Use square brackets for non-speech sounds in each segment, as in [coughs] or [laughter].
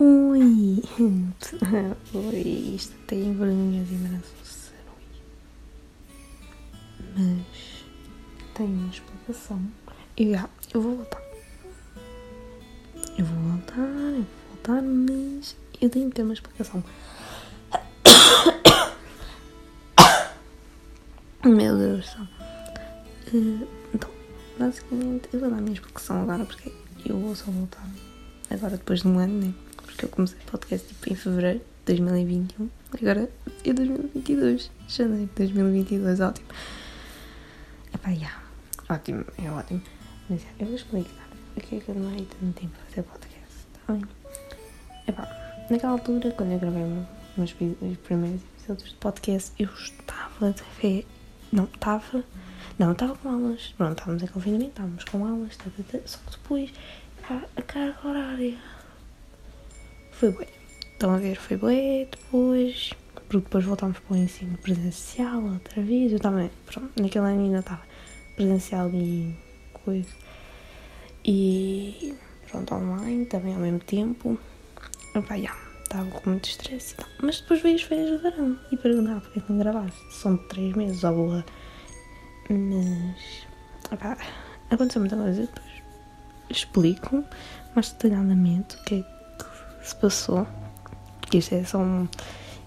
Ui! [laughs] Ui, isto tem vergonha de imenso Mas tem uma explicação. E já, eu vou voltar. Eu vou voltar, eu vou voltar, mas eu tenho que ter uma explicação. [coughs] Meu Deus céu. Uh, então, basicamente, eu vou dar a minha explicação agora porque eu vou só voltar agora depois de um ano, né? Porque eu comecei o podcast tipo em fevereiro de 2021. Agora é 2022. Janeiro de 2022, ótimo. Epá. Yeah. Ótimo, é ótimo. Mas já, eu vou explicar o que é que eu demorei tanto tempo a fazer podcast. Tá bem? Epá, naquela altura, quando eu gravei meus, meus primeiros episódios de podcast, eu estava de fé. Não, estava. Não, estava com aulas. Pronto, estávamos em confinamento, estávamos com aulas, tá, tá, tá, só que depois a carga horária foi bué. Estão a ver, foi bué, depois, porque depois voltámos para o ensino presencial outra vez. Eu também, pronto, naquele ano ainda estava presencial e coisa. E pronto, online também ao mesmo tempo. Opa, já, estava com muito estresse e tal. Mas depois veio as férias de verão e perguntar porque é não gravaste. São de 3 meses, ó boa. Mas, opa, aconteceu muita coisa depois explico mais detalhadamente o que é se passou. Porque isto é só um.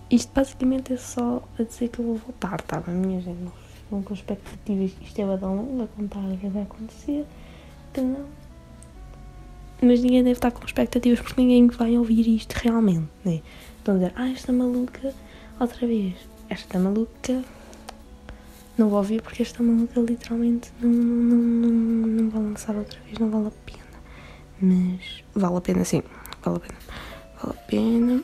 Isto basicamente é só a dizer que eu vou voltar, tá bem, minha gente? Não com expectativas. Isto é badão longo a contar o que vai acontecer. Que não. Mas ninguém deve estar com expectativas porque ninguém vai ouvir isto realmente, né? Estão a dizer, ah, esta maluca, outra vez. Esta maluca não vou ouvir porque esta maluca literalmente não, não, não, não vai lançar outra vez, não vale a pena. Mas vale a pena sim, vale a pena. Vale a pena.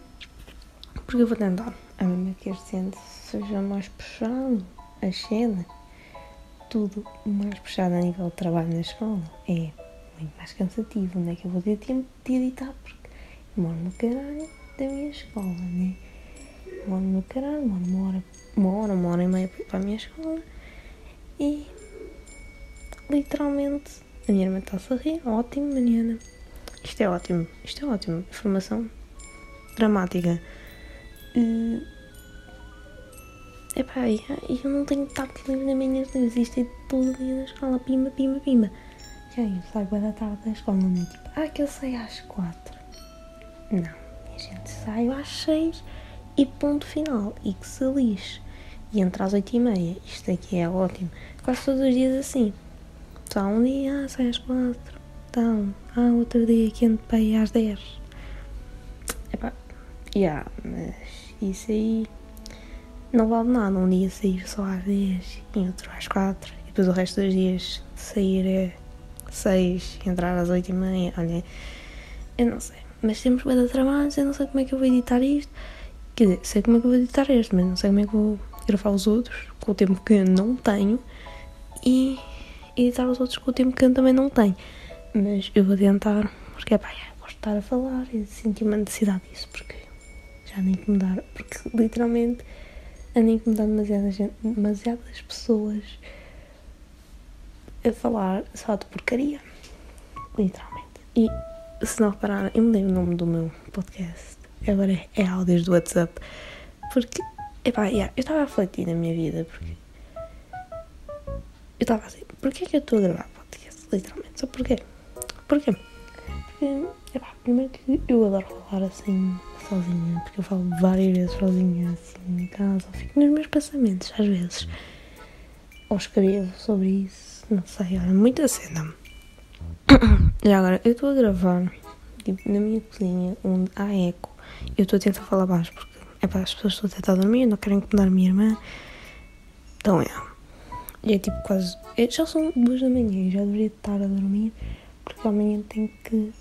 Porque eu vou tentar. A mesma que este ano seja mais puxado, a cena, tudo mais puxado a nível de trabalho na escola é muito mais cansativo. Onde é que eu vou ter tempo de editar? Porque moro no caralho da minha escola, né? Moro no caralho, moro uma hora uma hora, uma hora e meia para a minha escola e literalmente a minha irmã está a rir, ótimo, Mariana. Isto é ótimo, isto é ótimo. Informação dramática. Uh, epá, eu não tenho tanto livre na vida. Isto é todo dia na escola, pima, pima, pima. Já eu saio da tarde da escola, não é tipo, ah, que eu saio às quatro. Não, minha gente, saio às seis e ponto final. E que se lixe e entra às 8 e meia. Isto aqui é ótimo. Quase todos os dias assim. Só um dia, sai às 4. Então, ah, outro dia que ir às 10. Epá, yeah, mas isso aí não vale nada. Um dia sair só às 10 e outro às 4. E depois o resto dos dias sair é 6 e entrar às 8 e meia. Olha, eu não sei. Mas temos bem de eu não sei como é que eu vou editar isto. Quer dizer, sei como é que eu vou editar este, mas não sei como é que eu vou gravar os outros com o tempo que eu não tenho e editar os outros com o tempo que eu também não tenho. Mas eu vou tentar, porque pá, é, gosto de estar a falar e sentir uma necessidade disso, porque já nem incomodar, porque [laughs] literalmente ando a incomodar demasiadas, demasiadas pessoas a falar só de porcaria. Literalmente. E se não repararem, eu mudei o nome do meu podcast. Agora é, é áudios do WhatsApp. Porque Epá, yeah, eu estava a refletir na minha vida porque. Eu estava assim, porquê é que eu estou a gravar podcast? Literalmente, só porquê? Porquê? Porque, epá, primeiro que eu adoro falar assim, sozinha, porque eu falo várias vezes sozinha, assim, em casa, ou fico nos meus pensamentos, às vezes. Ou escrevo sobre isso, não sei, olha, muita cena. [coughs] E agora, eu estou a gravar, tipo, na minha cozinha, onde há eco, eu estou a tentar falar baixo porque para as pessoas estão a tentar dormir, não querem incomodar a minha irmã. Então é. E é tipo quase. É, já são duas da manhã e já deveria estar a dormir porque amanhã tenho que.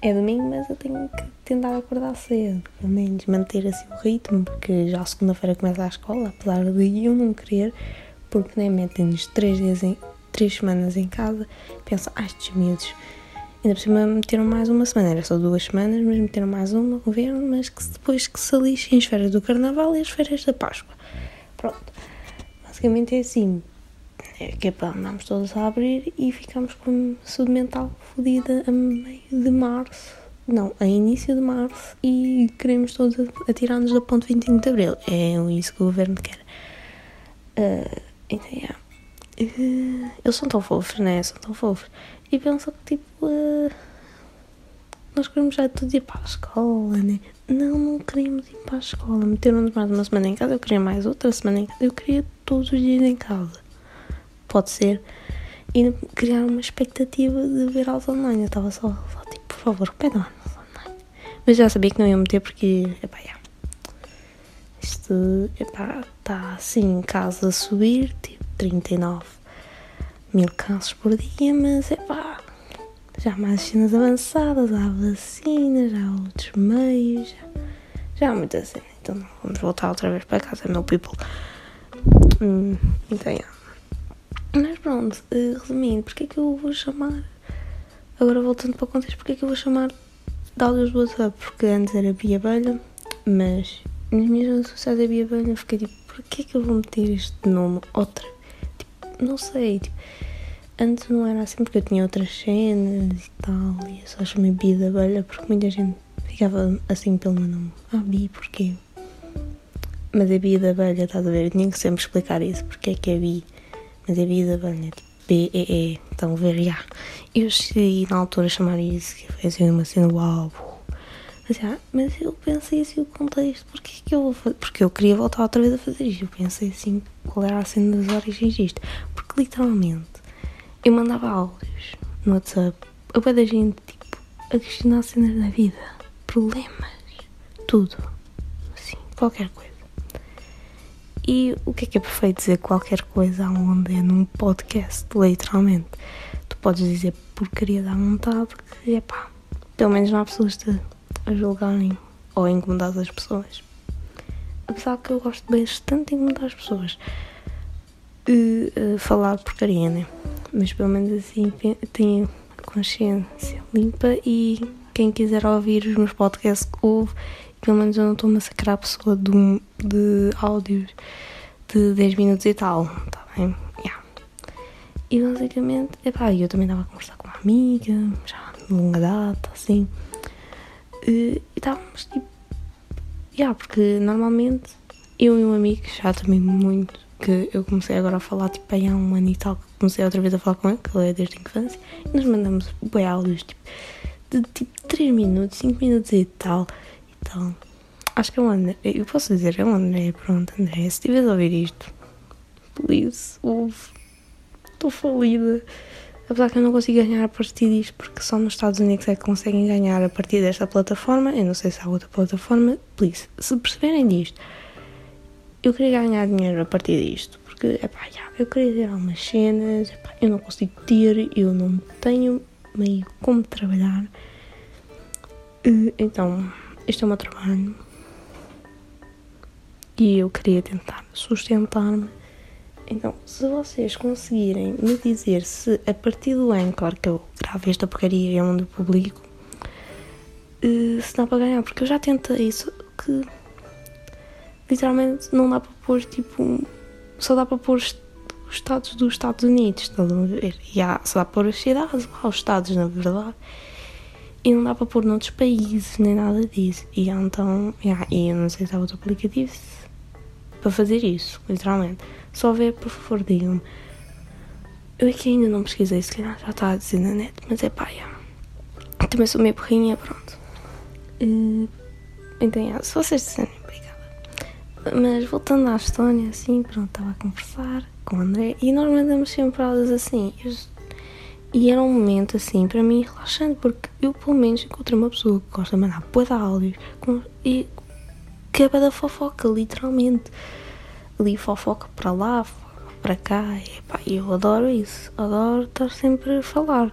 É domingo, mas eu tenho que tentar acordar cedo, pelo menos manter assim o ritmo, porque já segunda-feira começa a escola, apesar de eu não querer, porque nem metem-nos três dias em, três semanas em casa, penso, ah, estes miúdos Ainda por cima meteram mais uma semana, era só duas semanas, mas meteram mais uma, governo, mas que depois que se lixem as férias do Carnaval e as férias da Páscoa. Pronto. Basicamente é assim. É que é para todos a abrir e ficamos com saúde mental fodida a meio de março não, a início de março e queremos todos atirar-nos da ponte 25 de Abril. É isso que o governo quer. Uh, então, yeah. uh, eles são tão fofos, né? São tão fofos. E pensam que, tipo, uh, nós queremos já tudo ir para a escola, né? Não, não queríamos ir para a escola. Meteram-nos mais uma semana em casa, eu queria mais outra semana em casa. Eu queria todos os dias em casa. Pode ser. E criar uma expectativa de ver aulas online. Eu estava só, só tipo, por favor, pede aulas online. Mas já sabia que não ia meter porque, epá, já. Isto, epá, está assim em casa a subir, tipo, 39 mil casos por dia, mas, epá, já há mais cenas avançadas, há vacinas, há outros meios, já, já há muita cena. Então vamos voltar outra vez para casa, meu people. Hum, então, yeah. Mas pronto, uh, resumindo, porque é que eu vou chamar. Agora voltando para o contexto, porque é que eu vou chamar de áudios do WhatsApp? Porque antes era Bia Abelha, mas nas minhas redes sociais é Bia Abelha, fiquei tipo, porquê é que eu vou meter este nome outra? Tipo, não sei, tipo, antes não era assim porque eu tinha outras cenas e tal, e eu só chamei Bia da Abelha porque muita gente ficava assim pelo meu nome. Ah, Bia, porquê? Mas é Bia da Abelha, estás a ver? Eu tinha que sempre explicar isso, porque é que é Bia. Mas é Abelha, B-E-E, então ver, já. Eu decidi na altura chamar isso, que foi assim uma cena uau. Mas, já, mas eu pensei assim o contexto, porque que eu vou fazer? Porque eu queria voltar outra vez a fazer isto. Eu pensei assim, qual era a cena das origens disto? Porque literalmente eu mandava áudios no WhatsApp a boa da gente, tipo, a questionar cenas da vida, problemas, tudo. Assim, qualquer coisa. E o que é que é perfeito dizer qualquer coisa onde é num podcast, literalmente? Tu podes dizer porcaria da vontade, porque, é pá, pelo menos não há pessoas a julgarem ou a incomodar as pessoas. Apesar que eu gosto bastante de incomodar as pessoas. E, uh, falar porcaria, né? Mas pelo menos assim tenho a consciência limpa e quem quiser ouvir os meus podcasts ouve pelo menos eu não estou a massacrar a pessoa de, um, de áudios de 10 minutos e tal, tá bem? Yeah. E basicamente, epá, eu também estava a conversar com uma amiga, já de longa data, assim, e estávamos tipo, yeah, porque normalmente eu e um amigo, já também muito, que eu comecei agora a falar, tipo, aí há um ano e tal, que comecei outra vez a falar com ele, que ele é desde a infância, e nós mandamos bem áudios, tipo, de tipo 3 minutos, 5 minutos e tal. Então, acho que é o André. Eu posso dizer, é o André. Pronto, André, se estiveres a ouvir isto, please, ouve. Estou falida. Apesar que eu não consigo ganhar a partir disto, porque só nos Estados Unidos é que conseguem ganhar a partir desta plataforma. Eu não sei se há outra plataforma. Please, se perceberem disto, eu queria ganhar dinheiro a partir disto. Porque, epá, já, eu queria ter algumas cenas, epá, eu não consigo ter, eu não tenho meio como trabalhar. Então, este é o meu trabalho e eu queria tentar sustentar-me. Então, se vocês conseguirem me dizer se a partir do Anchor que eu gravo esta porcaria é onde eu publico, eh, se dá para ganhar, porque eu já tentei isso que literalmente não dá para pôr tipo. Só dá para pôr os estados dos Estados Unidos, estão a ver? E há, só dá para pôr as cidades, há os estados na verdade e não dá para pôr noutros países nem nada disso. E então, yeah, e eu não sei se há outro aplicativo para fazer isso, literalmente. Só ver, por favor, digam-me. Eu aqui ainda não pesquisei, se calhar já está a dizer na net, mas é pá, yeah. também sou meio burrinha, pronto. Uh, então, yeah, se vocês disserem. Mas voltando à história, assim, pronto, estava a conversar com o André e nós mandamos sempre aulas assim. E era um momento assim para mim relaxante, porque eu pelo menos encontrei uma pessoa que gosta de mandar boa de áudios com, e que é da fofoca, literalmente. Ali fofoca para lá, para cá, e pá, eu adoro isso, adoro estar sempre a falar.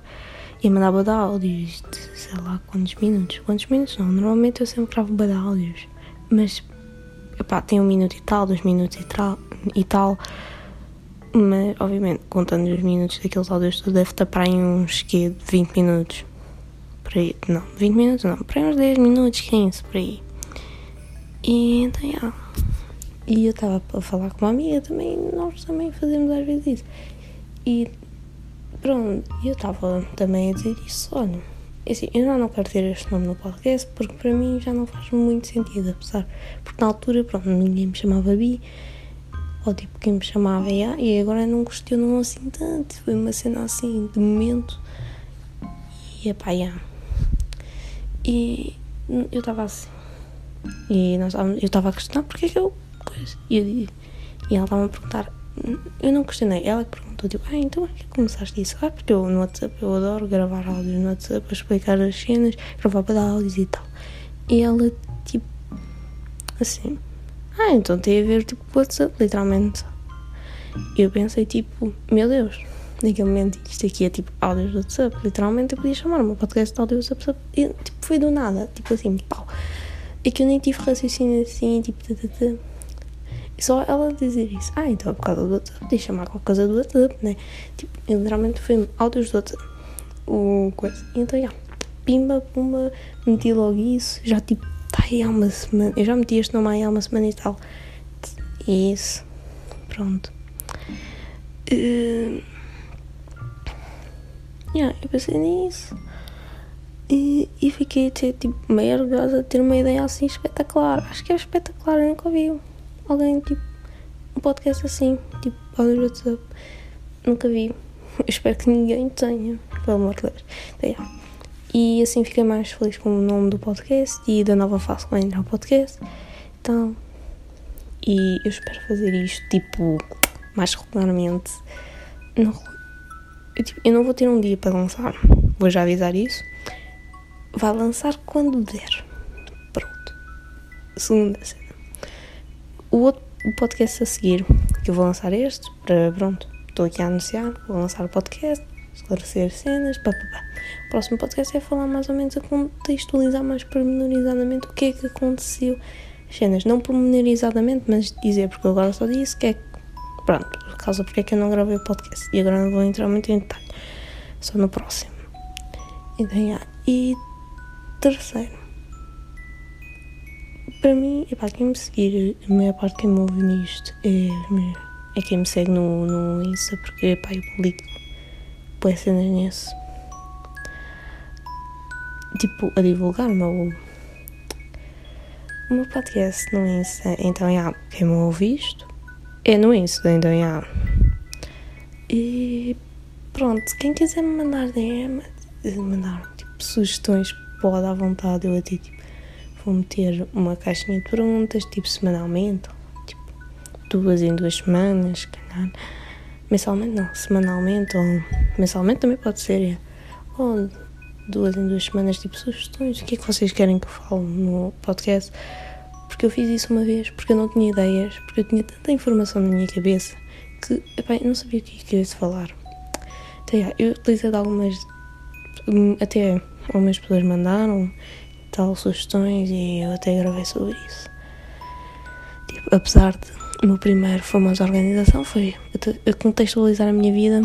E mandava de áudios de sei lá quantos minutos. Quantos minutos não? Normalmente eu sempre gravo de áudios. Mas epá, tem um minuto e tal, dois minutos e, e tal. Mas, obviamente, contando os minutos daqueles áudios, tu deve estar para aí uns que 20 minutos. Por aí. Não, 20 minutos não. Para uns 10 minutos, 15, por aí. E então. E eu estava a falar com uma amiga também, nós também fazemos às vezes isso. E pronto, eu estava também a dizer isso, olha, assim, eu já não quero ter este nome no podcast porque para mim já não faz muito sentido, apesar. Porque na altura, pronto, ninguém me chamava Bi, ou tipo quem me chamava IA, e agora não questionam assim tanto. Foi uma cena assim de momento. E é pá, yeah. E eu estava assim. E nós eu estava a questionar porque é que eu. E, eu, e ela estava a perguntar. Eu não questionei, ela que perguntou, tipo, ah, então é que começaste isso? Ah, porque eu no WhatsApp eu adoro gravar áudios no WhatsApp para explicar as cenas, gravar para dar áudios e tal. E ela, tipo, assim, ah, então tem a ver, tipo, com WhatsApp, literalmente. Eu pensei, tipo, meu Deus, naquele momento isto aqui é tipo áudios do WhatsApp, literalmente eu podia chamar o meu podcast de áudios do WhatsApp e tipo, foi do nada, tipo assim, pau. E que eu nem tive raciocínio assim, tipo, tata, só ela dizer isso. Ah, então é por causa do WhatsApp, deixa chamar qualquer coisa do WhatsApp, né? Tipo, literalmente foi áudios do WhatsApp. O coisa. Então, já, pimba, pumba, meti logo isso. Já, tipo, tá aí há uma semana. Eu já meti este nome há uma semana e tal. Isso. Pronto. Uh, yeah, eu pensei nisso. E, e fiquei até tipo, meio orgulhosa de ter uma ideia assim espetacular. Acho que é espetacular, eu nunca vi alguém tipo um podcast assim, tipo áudio do WhatsApp. Nunca vi. [laughs] Eu espero que ninguém tenha, pelo amor de Deus. Então, yeah. E assim fiquei mais feliz com o nome do podcast e da nova face que vai entrar no podcast. Então, e eu espero fazer isto tipo mais regularmente. Não, eu, tipo, eu não vou ter um dia para lançar, vou já avisar isso vai lançar quando der. Pronto. Segunda cena. O outro o podcast a seguir, que eu vou lançar este, para pronto, estou aqui a anunciar, vou lançar o podcast, esclarecer cenas, pá, pá, pá. O próximo podcast é falar mais ou menos a contextualizar mais pormenorizadamente o que é que aconteceu. As cenas, não pormenorizadamente, mas dizer, porque agora só disse que é. Pronto, por causa porque é que eu não gravei o podcast. E agora não vou entrar muito em detalhe. Só no próximo. Então, yeah. E Terceiro, para mim, epá, quem me seguir, a maior parte quem me ouve nisto é, é quem me segue no, no Insta, porque epá, eu publico boas cenas nisso. Tipo, a divulgar o meu, o meu podcast no Insta. Então, já, quem me ouve isto é no Insta, então, já. E pronto, quem quiser me mandar DM, mandar tipo, sugestões pode à vontade. Eu até tipo, vou meter uma caixinha de perguntas, tipo semanalmente, tipo duas em duas semanas, calhar. Mensalmente não, semanalmente ou mensalmente também pode ser. É. Ou duas em duas semanas, tipo sugestões. O que é que vocês querem que eu fale no podcast? Porque eu fiz isso uma vez, porque eu não tinha ideias, porque eu tinha tanta informação na minha cabeça que epá, eu não sabia o que queria falar. Então, yeah, eu utilizei algumas hum, até algumas pessoas mandaram tal sugestões e eu até gravei sobre isso. Tipo, apesar de o meu primeiro famosa organização foi a contextualizar a minha vida,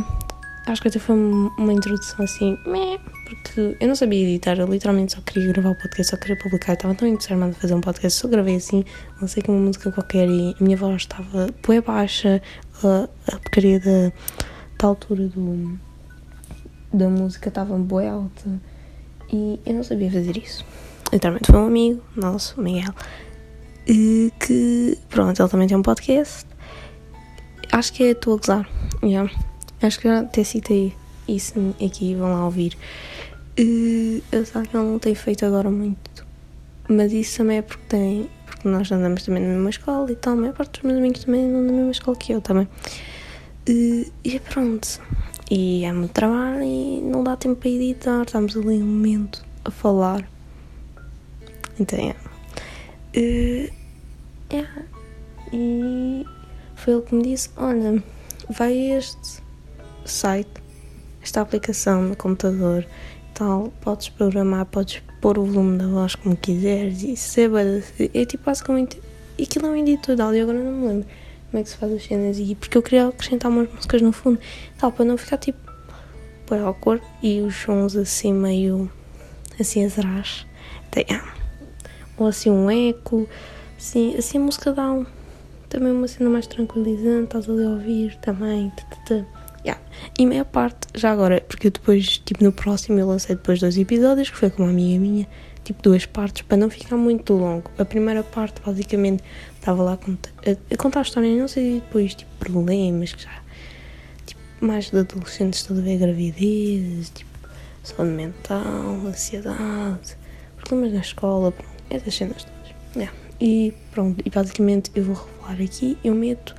acho que até foi uma introdução assim, meh, porque eu não sabia editar, eu literalmente só queria gravar o podcast, só queria publicar, estava tão entusiasmada de fazer um podcast, só gravei assim, não sei que uma música qualquer e a minha voz estava bué baixa, a, a porcaria da, da altura do, da música estava bué alta e eu não sabia fazer isso. Literalmente foi um amigo nosso, Miguel, que, pronto, ele também tem um podcast. Acho que é Estou a Gozar. Yeah. Acho que já até citei isso aqui, vão lá ouvir. Eu sei que ele não tem feito agora muito, mas isso também é porque tem, porque nós andamos também na mesma escola e tal, a maior parte dos meus amigos também andam na mesma escola que eu também. E pronto, e é muito trabalho e não dá tempo para editar, estamos ali um momento a falar. Então, é. Uh, é. E foi ele que me disse: Olha, vai este site, esta aplicação no computador tal, podes programar, podes pôr o volume da voz como quiseres e seba. É tipo basicamente. Aquilo é um editor de áudio, agora não me lembro como é que se faz as cenas e porque eu queria acrescentar umas músicas no fundo, tal, para não ficar tipo bem awkward e os sons assim meio assim atrás, tem, ou assim um eco, assim, assim a música dá um, também uma cena mais tranquilizante, estás ali a ouvir também, tata, Yeah. E meia parte, já agora, porque eu depois, tipo, no próximo eu lancei depois dois episódios, que foi com uma amiga minha, tipo, duas partes, para não ficar muito longo. A primeira parte, basicamente, estava lá a contar a, contar a história, não sei, depois, tipo, problemas que já, tipo, mais de adolescentes, a ver gravidez, tipo, saúde mental, ansiedade, problemas na escola, essas cenas todas. Yeah. E pronto, e basicamente eu vou revelar aqui, eu meto,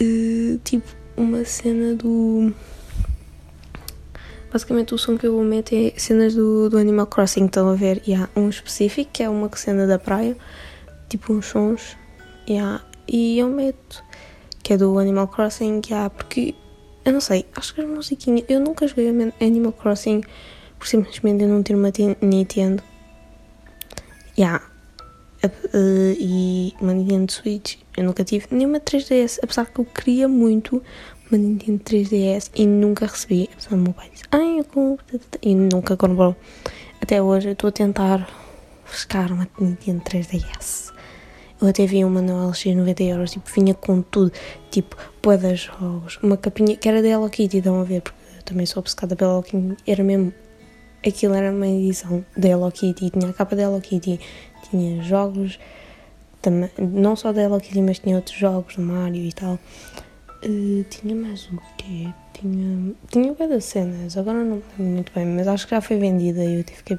uh, tipo, uma cena do. Basicamente, o som que eu vou meter é cenas do, do Animal Crossing. Estão a ver? E há um específico que é uma cena da praia, tipo uns sons. E, há, e eu meto que é do Animal Crossing. Yeah, porque eu não sei, acho que as musiquinhas. Eu nunca joguei Animal Crossing por simplesmente eu não ter uma Nintendo. Yeah. Uh, e uma Nintendo Switch eu nunca tive nenhuma 3DS, apesar que eu queria muito uma Nintendo 3DS e nunca recebi. Apesar do meu pai disse, ai, eu compro, e nunca comprou. Até hoje eu estou a tentar buscar uma Nintendo 3DS. Eu até vi uma no LX 90 euros, tipo, vinha com tudo, tipo, poeda jogos, uma capinha que era da Hello Kitty, estão a ver, porque eu também sou obcecada pela Hello Kitty, era mesmo, aquilo era uma edição da Hello Kitty, tinha a capa da Hello Kitty, tinha jogos, também, não só da Hello Kitty, mas tinha outros jogos do Mario e tal. Uh, tinha mais o quê? Tinha, tinha das cenas, agora não lembro muito bem, mas acho que já foi vendida e eu tive que.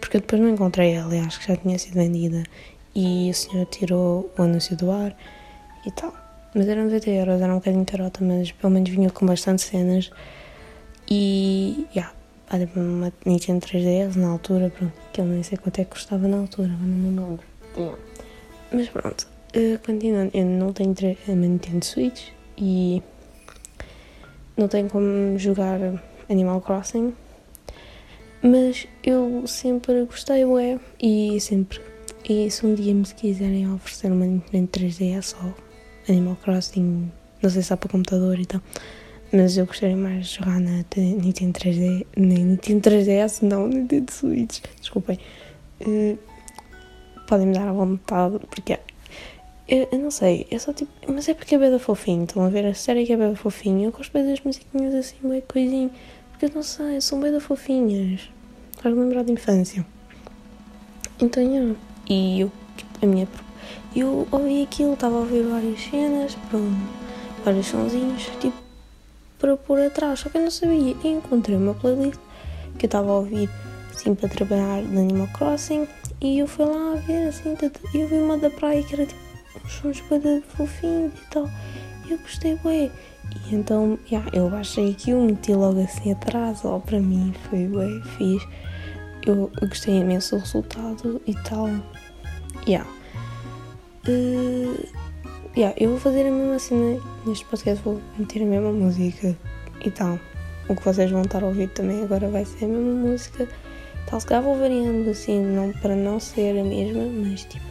Porque eu depois não encontrei ela acho que já tinha sido vendida e o senhor tirou o anúncio do ar e tal. Mas eram 90 euros, era um bocadinho tarota, mas pelo menos vinha com bastante cenas e. já. Yeah, uma Nintendo 3DS na altura, pronto, que eu nem sei quanto é que custava na altura, mas não me lembro. Yeah. Mas pronto, uh, continuando, eu não tenho a Nintendo Switch e não tenho como jogar Animal Crossing, mas eu sempre gostei, ué, e sempre, e se um dia me quiserem oferecer uma Nintendo 3DS ou Animal Crossing, não sei se há para computador e tal, mas eu gostaria mais de jogar na Nintendo 3D, na Nintendo 3DS, não, Nintendo Switch, desculpem. Uh, podem me dar à vontade, porque eu, eu, não sei, é só tipo. Mas é porque é beda fofinho, estão a ver a série que é beda fofinho. Eu gosto bem das musiquinhas assim, bem coisinho. Porque eu não sei, são beda fofinhas. Faz lembrar de infância. Então, yeah. E eu, tipo, a minha. Eu ouvi aquilo, estava a ouvir várias cenas, pronto, vários sonzinhos, tipo, para pôr atrás. Só que eu não sabia. E encontrei uma playlist que eu estava a ouvir, assim, para trabalhar no Animal Crossing. E eu fui lá a ver, assim, eu vi uma da praia que era tipo uns sons bem fofinhos e tal. E eu gostei bem. E então, yeah, eu baixei aquilo, meti logo assim atrás, ó, para mim foi bem fiz. Eu, eu, gostei imenso do resultado e tal. Yeah. Uh, yeah, eu vou fazer a mesma cena neste podcast, vou meter a mesma música e tal. O que vocês vão estar a ouvir também agora vai ser a mesma música Tal, se calhar vou variando assim, não, para não ser a mesma, mas tipo,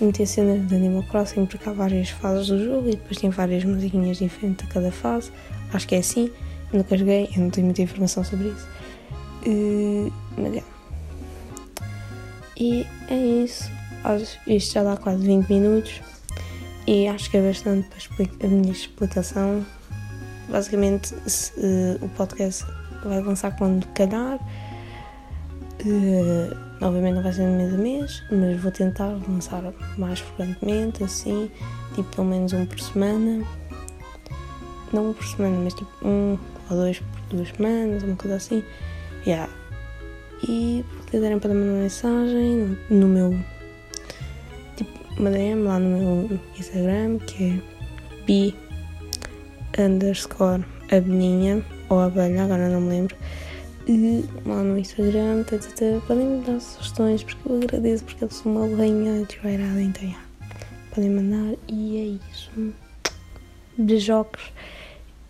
meter cenas de Animal Crossing porque há várias fases do jogo e depois tem várias musiquinhas diferentes a cada fase. Acho que é assim. Eu nunca joguei, eu não tenho muita informação sobre isso. Uh, mas é. E é isso. Isto já dá quase 20 minutos e acho que é bastante para a minha explicação. Basicamente, se, uh, o podcast vai lançar quando calhar. Uh, obviamente não vai ser no mês a mês, mas vou tentar lançar mais frequentemente, assim, tipo pelo menos um por semana. Não um por semana, mas tipo um ou dois por duas semanas, uma coisa assim. Yeah. E se quiserem para mandar uma mensagem no meu uma DM lá no meu Instagram que é bi underscore abelhinha ou abelha, agora não me lembro e lá no Instagram, tá, tá, tá, podem me dar sugestões porque eu agradeço porque eu sou uma lenha desvairada, então yeah. podem mandar e é isso. Beijocos.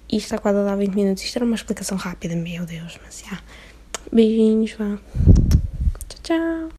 Isto está quase a dar 20 minutos. Isto era uma explicação rápida, meu Deus, mas já. Beijinhos, vá. Tchau, tchau.